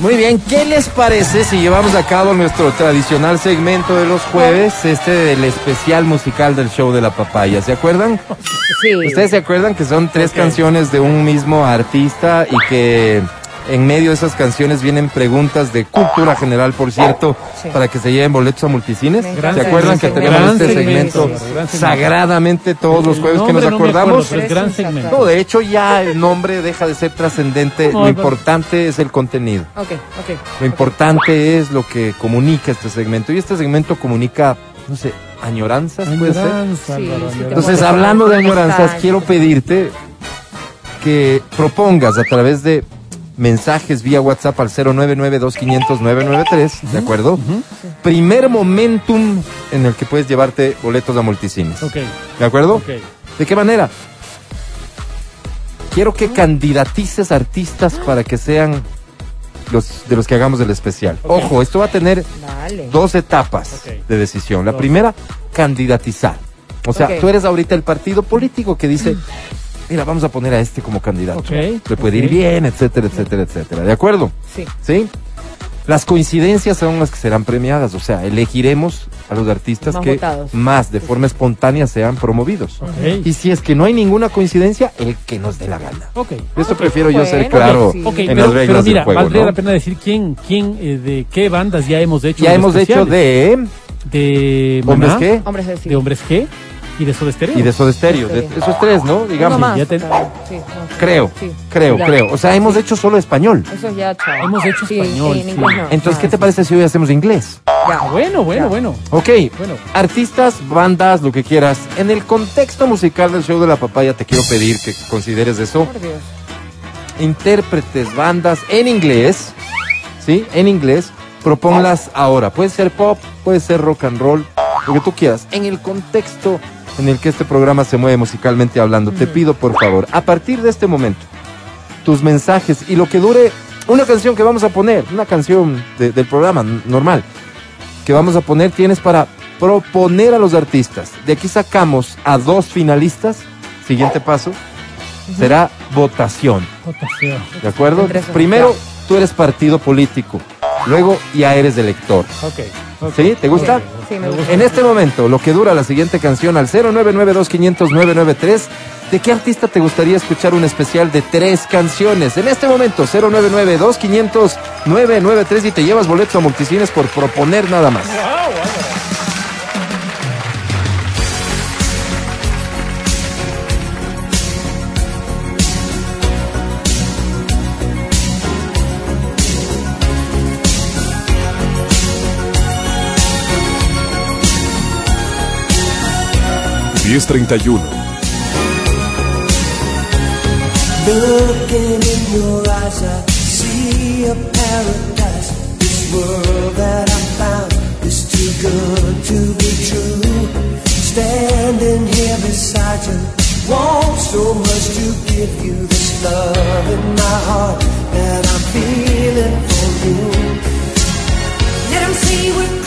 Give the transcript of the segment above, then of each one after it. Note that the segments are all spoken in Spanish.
Muy bien, ¿qué les parece si llevamos a cabo nuestro tradicional segmento de los jueves, este del especial musical del show de la papaya? ¿Se acuerdan? Sí. ¿Ustedes se acuerdan que son tres canciones de un mismo artista y que en medio de esas canciones vienen preguntas de cultura general, por cierto, Sí. para que se lleven boletos a multicines? Me ¿Se acuerdan que segmento. tenemos Gran este segmento, gran sagradamente todos los jueves que nos no acordamos? acuerdo, pero es gran segmento. No, de hecho ya el nombre deja de ser trascendente, No, lo importante es el contenido. Ok, ok. Lo importante es lo que comunica este segmento. Y este segmento comunica, no sé, añoranzas, puede ser. Sí, sí. Entonces, hablando de ¿cómo añoranzas, quiero pedirte que propongas a través de mensajes vía WhatsApp al 099-2500-993, ¿de acuerdo? Primer momentum en el que puedes llevarte boletos a multicines. Ok, ¿De acuerdo? ¿De qué manera? Quiero que candidatices artistas para que sean los de los que hagamos el especial. Ojo, esto va a tener Dale. dos etapas de decisión. La Dos. primera, candidatizar. O sea, tú eres ahorita el partido político que dice, mira, vamos a poner a este como candidato. Ok, Le puede ir bien, etcétera, etcétera, etcétera. ¿De acuerdo? Sí. ¿Sí? Las coincidencias son las que serán premiadas, o sea, elegiremos a los artistas Más que votados. más de forma espontánea sean promovidos. Y si es que no hay ninguna coincidencia, el que nos dé la gana. Ok. Esto prefiero yo ser Bueno, claro sí. Ok, en pero, las reglas pero mira, del juego. valdría ¿no? la pena decir quién, quién, eh, de qué bandas ya hemos hecho. Ya hemos hecho de de Hombres qué Hombres de sí. de Hombres G y de Soda Stereo. y de Soda Stereo. de- esos tres, ¿no? Digamos. Más, ya te- claro. Sí, no, Creo, sí. creo, Ya. creo. O sea, hemos hecho solo español. Eso ya, chao. Hemos hecho Sí, español, sí, en sí. inglés no. Entonces, ¿qué te parece si hoy hacemos inglés? Ya. Ah, bueno, bueno, Ya. bueno. Ok. Bueno. Artistas, bandas, lo que quieras. En el contexto musical del show de la papaya, te quiero pedir que consideres eso. Por Dios. intérpretes, bandas en inglés, ¿sí? En inglés, proponlas ahora. Puede ser pop, puede ser rock and roll, lo que tú quieras. En el contexto en el que este programa se mueve musicalmente hablando, te pido por favor, a partir de este momento, tus mensajes y lo que dure una canción que vamos a poner, una canción de- del programa normal, que vamos a poner, tienes para proponer a los artistas. De aquí sacamos a dos finalistas. Siguiente paso será votación. Votación. ¿De acuerdo? Primero, tú eres partido político. Luego ya eres de lector. Okay, ¿Sí? ¿Te gusta? Sí, me gusta. En este momento, lo que dura la siguiente canción al 0992500993, ¿de qué artista te gustaría escuchar un especial de tres canciones? En este momento, 0992500993 y te llevas boletos a multicines por proponer nada más. Ah, wow. 1031. Looking in your eyes, I see a paradise. This world that I found is too good to be true. Standing here beside you, want so much to give you this love in my heart that I'm feeling for you. Let see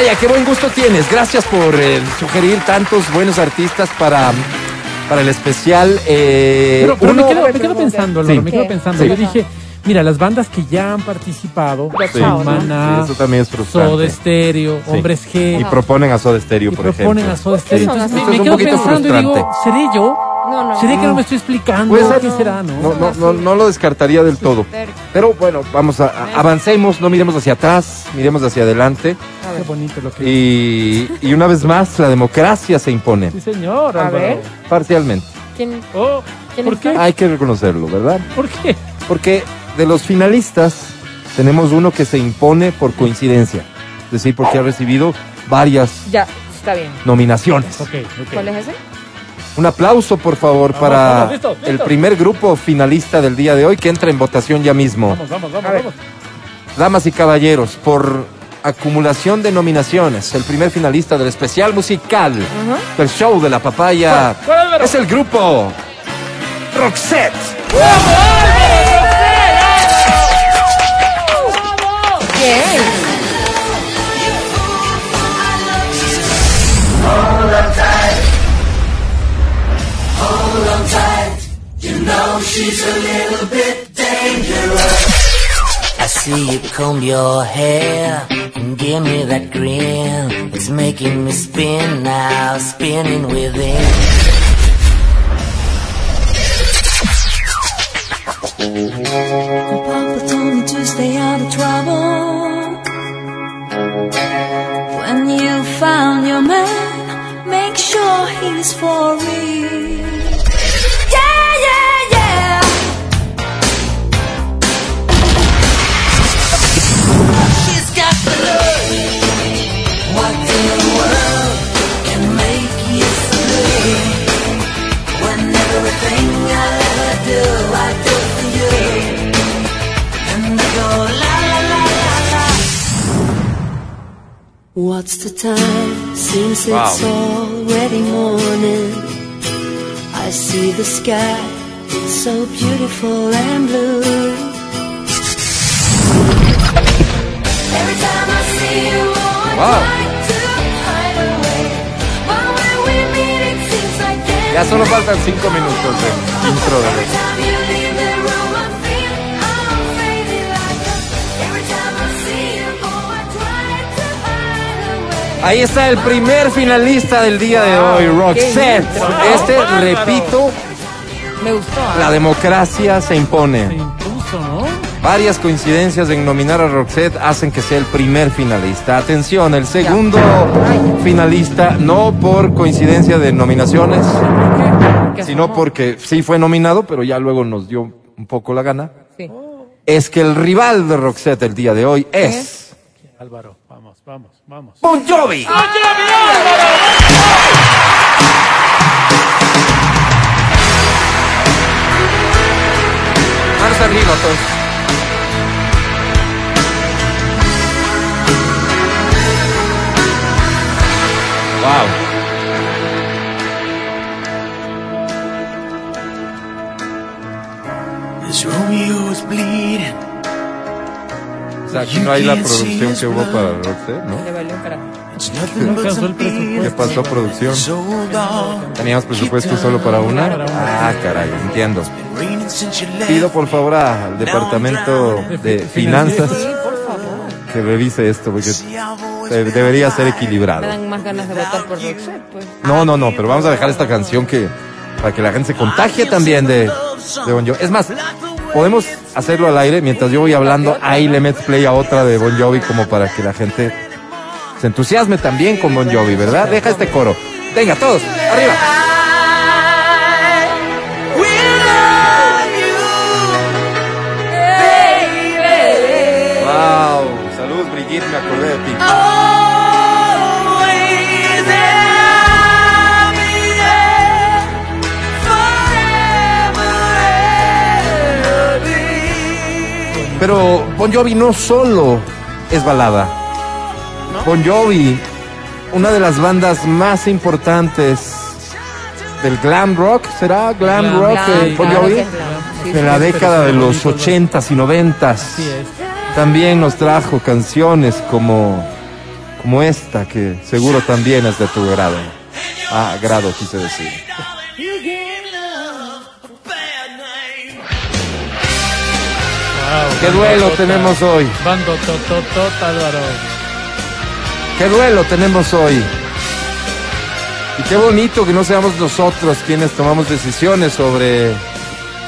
Calla, qué buen gusto tienes. Gracias por eh, sugerir tantos buenos artistas para, para el especial. eh, Pero, pero uno- me, quedo, me quedo pensando, Álvaro, Sí. me quedo pensando. Sí. Yo dije, mira, las bandas que ya han participado, Ya Sí. Maná, Sí, eso también es frustrante. Soda Stereo, Sí. Hombres G, Y proponen a Soda Stereo, y por proponen ejemplo. a Soda Stereo. son Entonces así? me, quedo pensando y digo, frustrante. ¿seré yo? No, no. ¿Seré que no me estoy explicando? Puede ser. ¿Qué será, no? No, no, no, no lo descartaría del todo. Pero- bueno, vamos a, a- avancemos, no miremos hacia atrás, miremos hacia adelante. A Qué ver. bonito lo que Y, y una vez más, la democracia se impone, Sí, señor, A Álvaro. ver. parcialmente. ¿Quién? Oh, ¿Quién ¿Por está? qué? Hay que reconocerlo, ¿verdad? ¿Por qué? Porque de los finalistas tenemos uno que se impone por coincidencia, es decir, porque ha recibido varias Ya, está bien. nominaciones. Ok, ok. ¿Cuál es ese? Un aplauso, por favor, Vamos, para vamos, listo, listo. el primer grupo finalista del día de hoy que entra en votación ya mismo. Vamos, vamos, vamos, vamos. Damas y caballeros, por acumulación de nominaciones, el primer finalista del especial musical del show de la papaya ¿Cuál, cuál, Álvaro? es el grupo Roxette. ¿Quién? I see you comb your hair and give me that grin. It's making me spin now, spinning within. Papa told me to stay out of trouble. When you found your man, make sure he's for real. What's the time? Seems Wow. it's already morning. I see the sky, so beautiful and blue. Time I see you, oh, I try to hide away. Ahí está el primer finalista del día de hoy, Roxette. Este, repito, Me gustó. ¿ah? la democracia Se impone. Varias coincidencias en nominar a Roxette hacen que sea el primer finalista. Atención, el segundo finalista, no por coincidencia de nominaciones, sino porque sí fue nominado, pero ya luego nos dio un poco la gana. Sí. Es que el rival de Roxette el día de hoy es Álvaro, vamos, vamos, vamos. Bon Jovi. Manos arriba, todos. Wow. This Romeo is bleeding. O sea, aquí no hay la producción que hubo para Roxette, ¿no? Le valió No alcanzó el ¿Qué pasó, producción? ¿Teníamos presupuesto solo para una? Ah, caray, entiendo. Pido por favor al departamento de finanzas Que revise esto, porque debería ser Me equilibrado. dan más ganas de votar por Roxette, pues. No, no, no, pero vamos a dejar esta canción que para que la gente se contagie también de, de Bon Jovi. Es más, podemos hacerlo al aire mientras yo voy hablando, ahí le metes play a otra de Bon Jovi como para que la gente se entusiasme también con Bon Jovi, ¿verdad? Deja este coro. Venga, todos, arriba. Brigitte, me acordé de ti. Pero Bon Jovi no solo es balada. Bon Jovi, una de las bandas más importantes del glam rock, ¿será glam, Glam, rock Glam, eh, Bon Jovi? glam. De sí. la sí, década de los bonito, 80s y 90s. Así es. También nos trajo canciones como como esta que seguro también es de tu grado. Ah, grado quise decir. Wow, ¿Qué duelo bandotota. tenemos hoy? Bando tototota, Álvaro. Qué duelo tenemos hoy. Y qué bonito que no seamos nosotros quienes tomamos decisiones sobre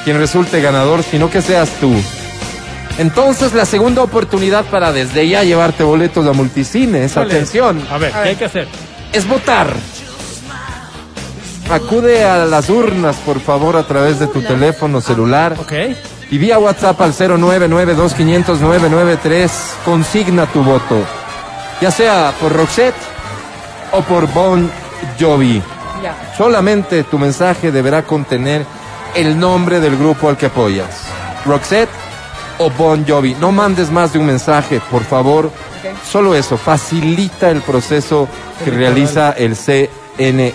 quien resulte ganador, sino que seas tú. Entonces la segunda oportunidad para desde ya llevarte boletos a multicines, atención, A ver, ¿qué hay que hacer? es votar. Acude a las urnas, por favor, a través de tu teléfono celular Ok. y vía WhatsApp al 0992500993 consigna tu voto, ya sea por Roxette o por Bon Jovi. Ya. Solamente tu mensaje deberá contener el nombre del grupo al que apoyas. Roxette o Bon Jovi. No mandes más de un mensaje, por favor. Solo eso facilita el proceso que realiza el CNE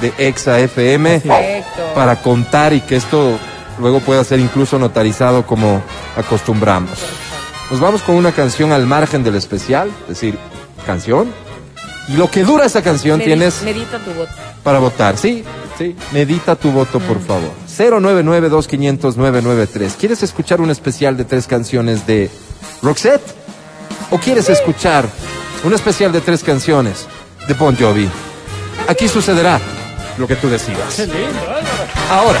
de Exa FM Perfecto. para contar y que esto luego pueda ser incluso notarizado como acostumbramos. Nos vamos con una canción al margen del especial, es decir, canción. Y lo que dura esa canción Medi- tienes Medita tu voto. para votar. Sí, sí. Medita tu voto, por favor. 099-2500-993. ¿Quieres escuchar un especial de tres canciones de Roxette? ¿O quieres escuchar un especial de tres canciones de Bon Jovi? Aquí sucederá lo que tú decidas. Qué lindo, Álvaro. Ahora.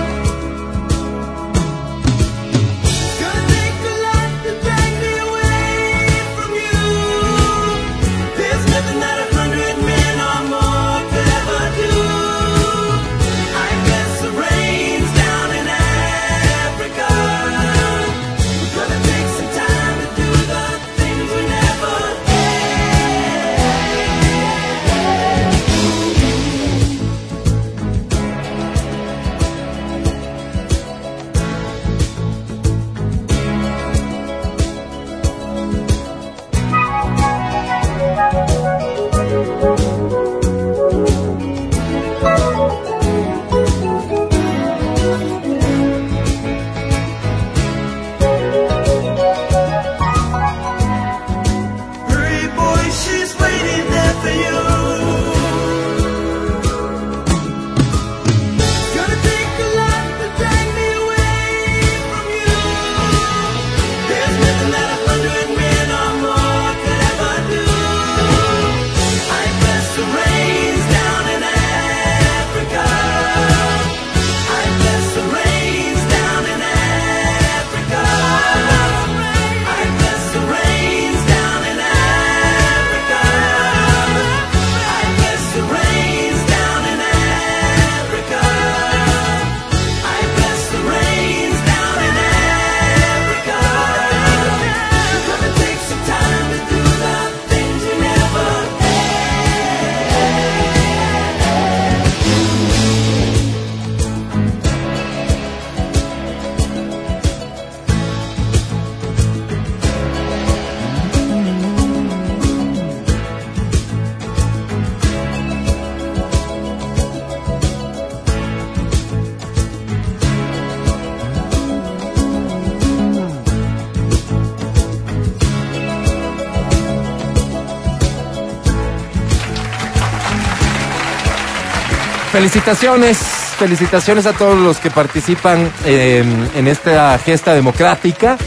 Felicitaciones, felicitaciones a todos los que participan eh, en esta gesta democrática.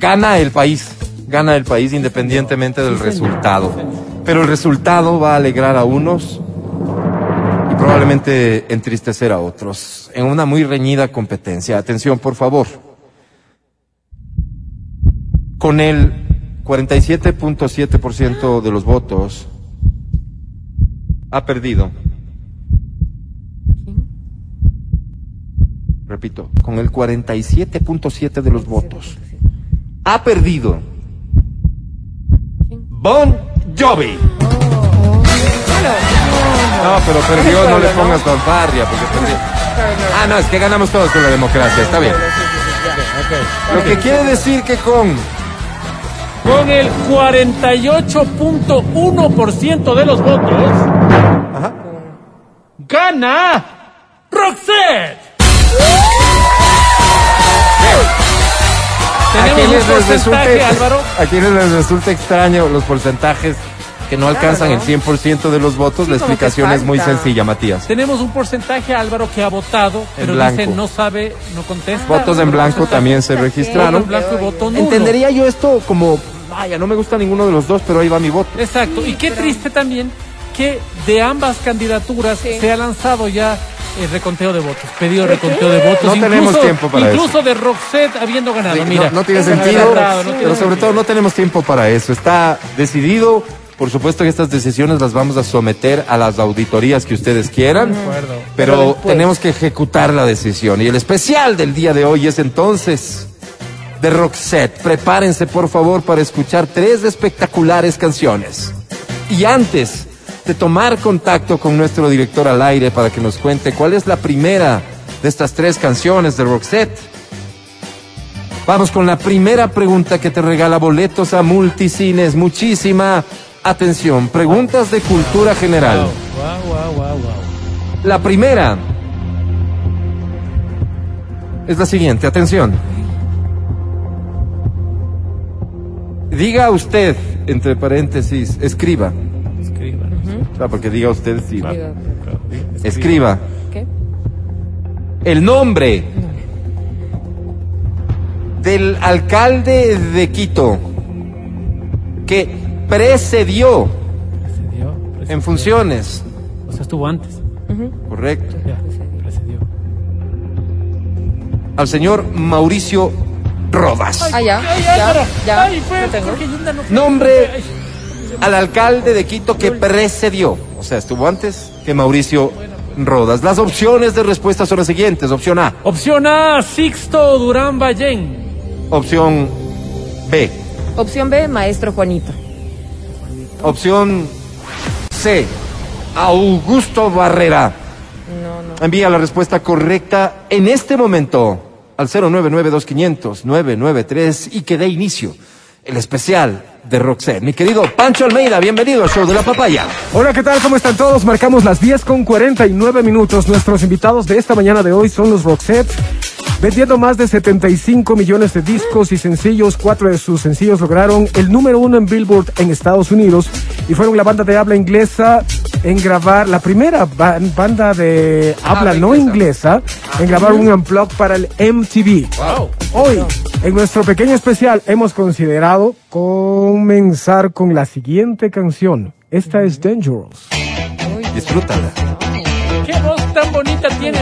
Gana el país, gana el país independientemente del resultado. Pero el resultado va a alegrar a unos y probablemente entristecer a otros en una muy reñida competencia. Atención, por favor. Con el 47.7% de los votos ha perdido. Repito, con el 47.7 de los votos ha perdido Bon Jovi. No, pero perdió, no le pongas fanfarria porque perdió. Ah, no, es que ganamos todos con la democracia, está bien. Lo que quiere decir que con Con el 48.1% de los votos, Ajá. gana Roxette. Tenemos quienes, un les porcentaje, resulte, Álvaro. a quienes les resulta extraño los porcentajes que no alcanzan el 100% de los votos, Sí, la explicación es muy sencilla, Matías. Tenemos un porcentaje, Álvaro, que ha votado, pero dice no sabe, no contesta. Votos en blanco también se registraron. blanco y voto nulo. Entendería yo esto como, vaya, no me gusta ninguno de los dos, pero ahí va mi voto. Exacto. Y qué triste también que de ambas candidaturas Sí. se ha lanzado ya el reconteo de votos, pedido reconteo de votos. No tenemos tiempo para Incluso de Roxette habiendo ganado. Sí, Mira, no, no tiene Eso sentido, tratado, no tiene pero sobre sentido. todo no tenemos tiempo para eso. Está decidido. Por supuesto que estas decisiones las vamos a someter a las auditorías que ustedes quieran, acuerdo. pero Pero después. tenemos que ejecutar la decisión. Y el especial del día de hoy es entonces de Roxette. Prepárense por favor para escuchar tres espectaculares canciones. Y antes de tomar contacto con nuestro director al aire para que nos cuente cuál es la primera de estas tres canciones de Roxette, Vamos con la primera pregunta que te regala boletos a multicines. Muchísima atención. Preguntas de cultura general. Wow, wow, wow, wow. La primera es la siguiente. Atención. Diga usted, entre paréntesis, escriba. Escriba. Ah, porque diga usted, sí. Digo, Escriba ¿Qué? el nombre del alcalde de Quito que precedió Precedió, precedió. en funciones. O sea, estuvo antes. Correcto. Ya, precedió. Al señor Mauricio Rodas. Ah, ya. Ay, ya, Álvaro. ya. Ay, fue tengo. Nombre Ay, al alcalde de Quito que precedió. O sea, estuvo antes que Mauricio Rodas. Las opciones de respuesta son las siguientes. Opción A. Opción A, Sixto Durán Ballén. Opción B. Opción B, maestro Juanito. Opción C. Augusto Barrera. No, no. Envía la respuesta correcta en este momento al 0992500993 y que dé inicio el especial de Roxette. Mi querido Pancho Almeida, bienvenido al show de la papaya. Hola, ¿qué tal? ¿Cómo están todos? Marcamos las 10 con 49 minutos. Nuestros invitados de esta mañana de hoy son los Roxette. Vendiendo más de 75 millones de discos y sencillos, cuatro de sus sencillos lograron el número uno en Billboard en Estados Unidos y fueron la banda de habla inglesa en grabar, la primera ba- banda de habla no inglesa en grabar un unplug para el MTV. Hoy, en nuestro pequeño especial, hemos considerado comenzar con la siguiente canción. Esta es Dangerous. Disfrútala. ¿Qué voz tan bonita tiene?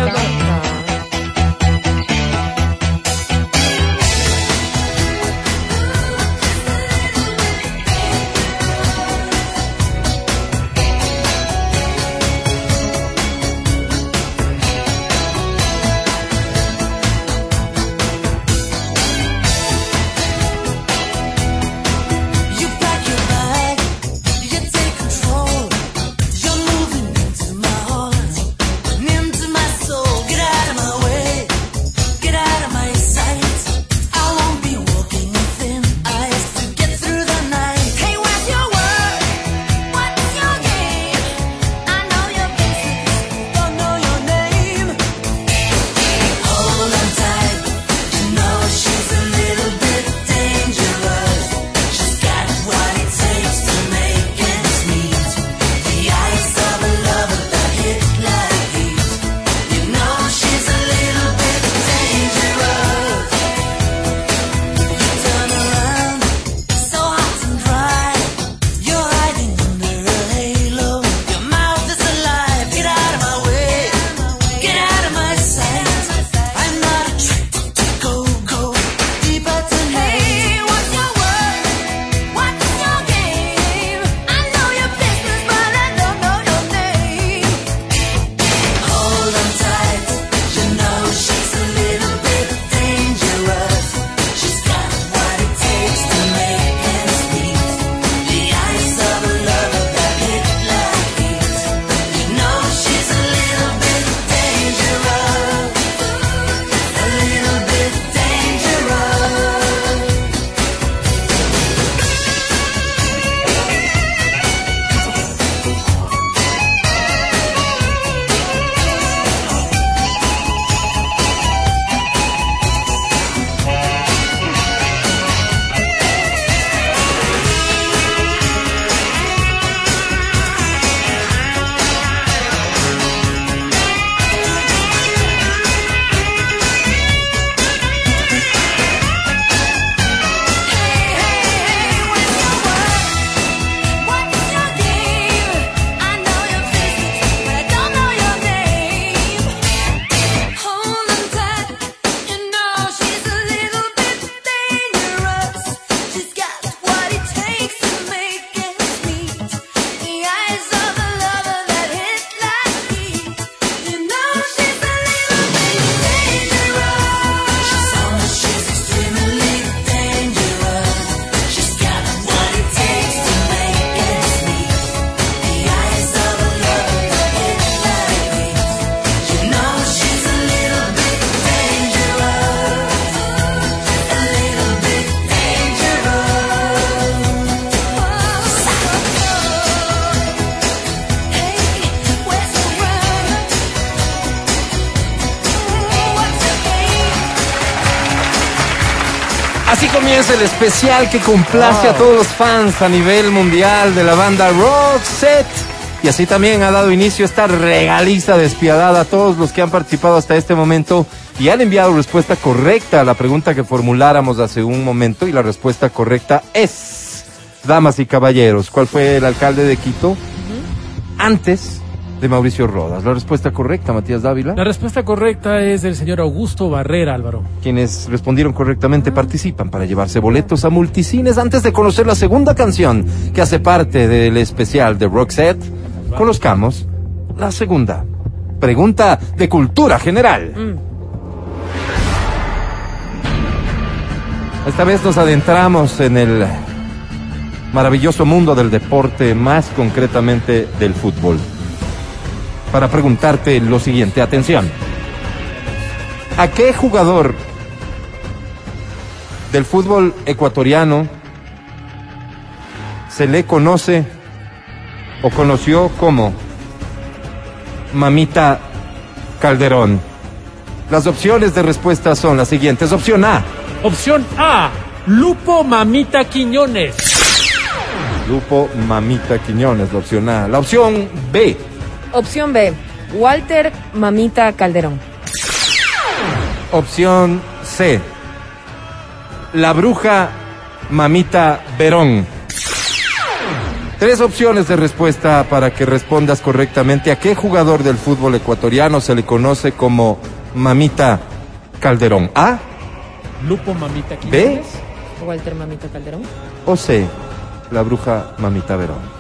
Comienza el especial que complace a todos los fans a nivel mundial de la banda Roxette. Y así también ha dado inicio esta regaliza despiadada a todos los que han participado hasta este momento y han enviado respuesta correcta a la pregunta que formuláramos hace un momento. Y la respuesta correcta es, damas y caballeros, ¿cuál fue el alcalde de Quito? Antes de Mauricio Rodas. La respuesta correcta, Matías Dávila. La respuesta correcta es del señor Augusto Barrera, Álvaro. Quienes respondieron correctamente participan para llevarse boletos a multicines. Antes de conocer la segunda canción que hace parte del especial de Roxette, conozcamos la segunda. Pregunta de cultura general. Esta vez nos adentramos en el maravilloso mundo del deporte, más concretamente del fútbol. Para preguntarte lo siguiente, atención. ¿A qué jugador del fútbol ecuatoriano se le conoce o conoció como Mamita Calderón? Las opciones de respuesta son las siguientes. Opción A, Opción A, Lupo Mamita Quiñones. Grupo Mamita Quiñones, la opción A. La opción B, Opción B, Walter Mamita Calderón. opción C, La Bruja Mamita Verón. Tres opciones de respuesta para que respondas correctamente. ¿A qué jugador del fútbol ecuatoriano se le conoce como Mamita Calderón? ¿A, Lupo Mamita B Quiñones. Walter Mamita Calderón. o C? La Bruja Mamita Verón.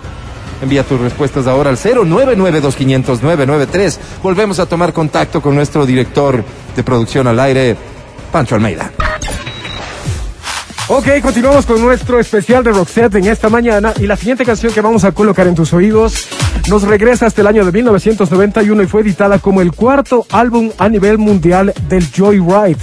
Envía tus respuestas ahora al 099250993. Volvemos a tomar contacto con nuestro director de producción al aire, Pancho Almeida. Ok, continuamos con nuestro especial de Roxette en esta mañana y la siguiente canción que vamos a colocar en tus oídos nos regresa hasta el año de 1991 y fue editada como el cuarto álbum a nivel mundial del Joyride.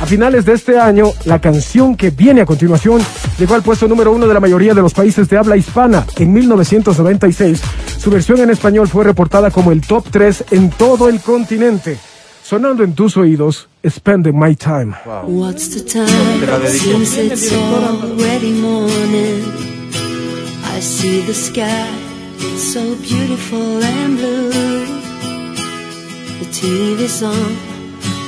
A finales de este año, la canción que viene a continuación llegó al puesto número uno de la mayoría de los países de habla hispana. En 1996, su versión en español fue reportada como el top 3 en todo el continente. Sonando en tus oídos, Spending My Time. What's the time? Te la dedico. Seems it's already morning. I see the sky, it's so beautiful and blue. The TV's on,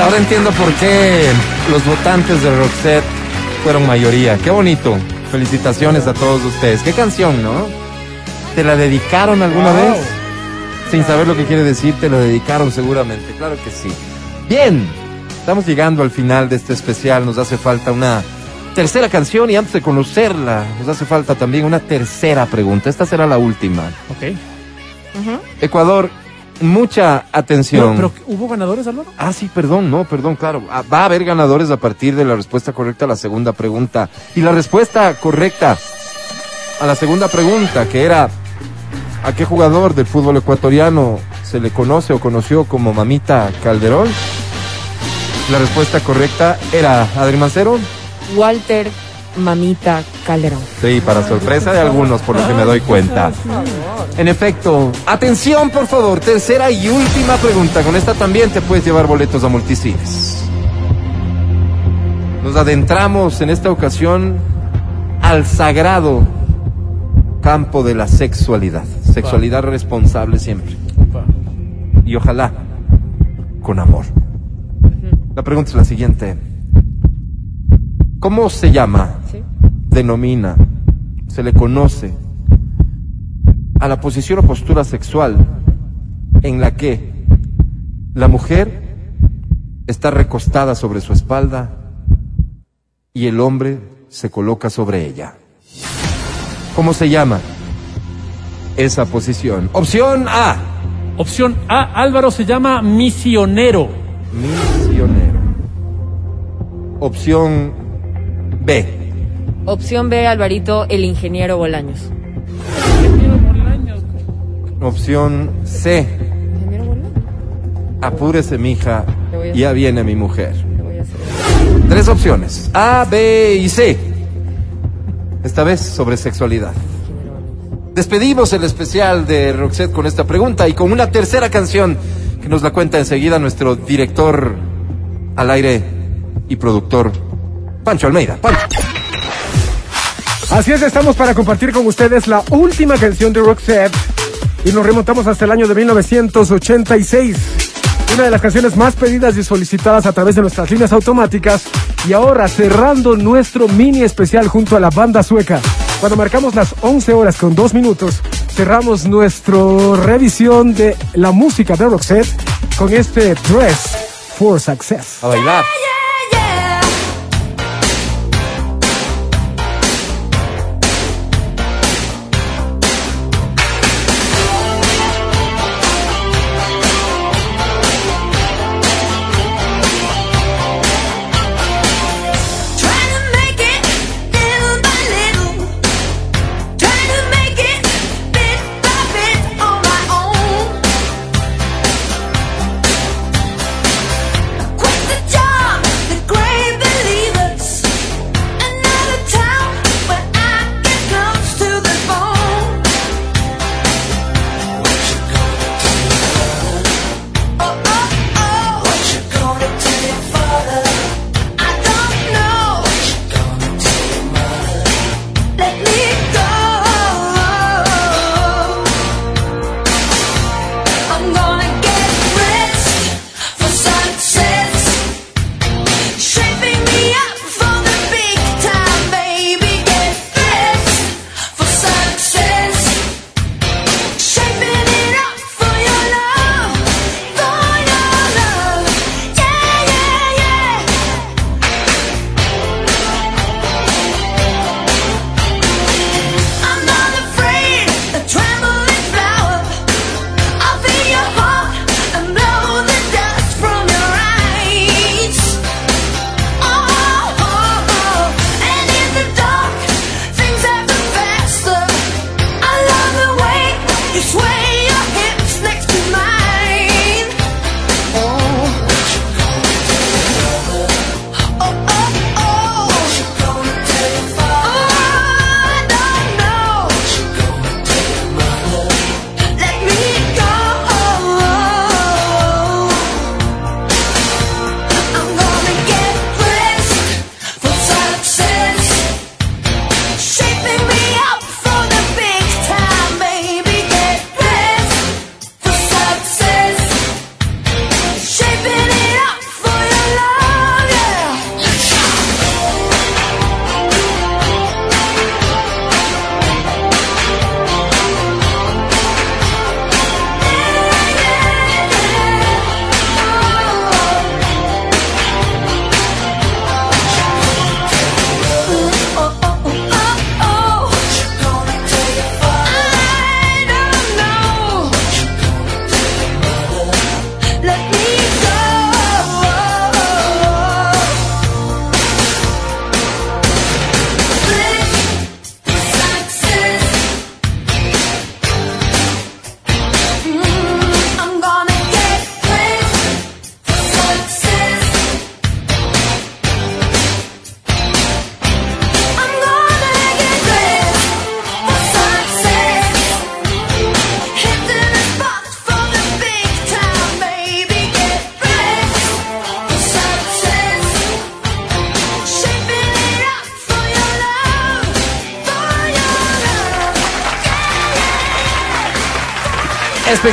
Ahora entiendo por qué los votantes de Roxette fueron mayoría. Qué bonito. Felicitaciones a todos ustedes. Qué canción, ¿no? ¿Te la dedicaron alguna Wow. vez? Sin saber lo que quiere decir, te la dedicaron seguramente. Claro que sí. Bien, estamos llegando al final de este especial. Nos hace falta una tercera canción y antes de conocerla, nos hace falta también una tercera pregunta. Esta será la última. Ok. Ecuador, mucha atención. Pero, pero, ¿hubo ganadores, Álvaro? Ah, sí, perdón, no, perdón, claro. Ah, Va a haber ganadores a partir de la respuesta correcta a la segunda pregunta. Y la respuesta correcta a la segunda pregunta, que era ¿a qué jugador del fútbol ecuatoriano se le conoce o conoció como Mamita Calderón? La respuesta correcta era Adri Mancero. Walter Mamita Calderón. Sí, para sorpresa de algunos, por lo que me doy cuenta. En efecto, atención por favor, tercera y última pregunta. Con esta también te puedes llevar boletos a multicines. Nos adentramos en esta ocasión al sagrado campo de la sexualidad. Sexualidad responsable siempre. Y ojalá con amor. La pregunta es la siguiente. ¿Cómo se llama? ¿Sí? denomina, se le conoce a la posición o postura sexual en la que la mujer está recostada sobre su espalda y el hombre se coloca sobre ella. ¿Cómo se llama esa posición? Opción A, Opción A, Álvaro se llama misionero. misionero. Opción B, Opción B, Alvarito, el ingeniero Bolaños. opción C, apúrese mija, ya viene mi mujer. Tres opciones, A, B y C. Esta vez sobre sexualidad. Despedimos el especial de Roxette con esta pregunta y con una tercera canción que nos la cuenta enseguida nuestro director al aire y productor Pancho Almeida. Pancho. Así es, estamos para compartir con ustedes la última canción de Roxette y nos remontamos hasta el año de 1986. Una de las canciones más pedidas y solicitadas a través de nuestras líneas automáticas y ahora cerrando nuestro mini especial junto a la banda sueca. Cuando marcamos las 11 horas con 2 minutos, cerramos nuestra revisión de la música de Roxette con este Dress for Success. A bailar.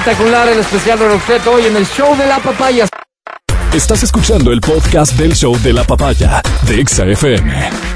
Espectacular el especial de Roxette hoy en el show de la papaya. Estás escuchando el podcast del show de la papaya de Exa FM.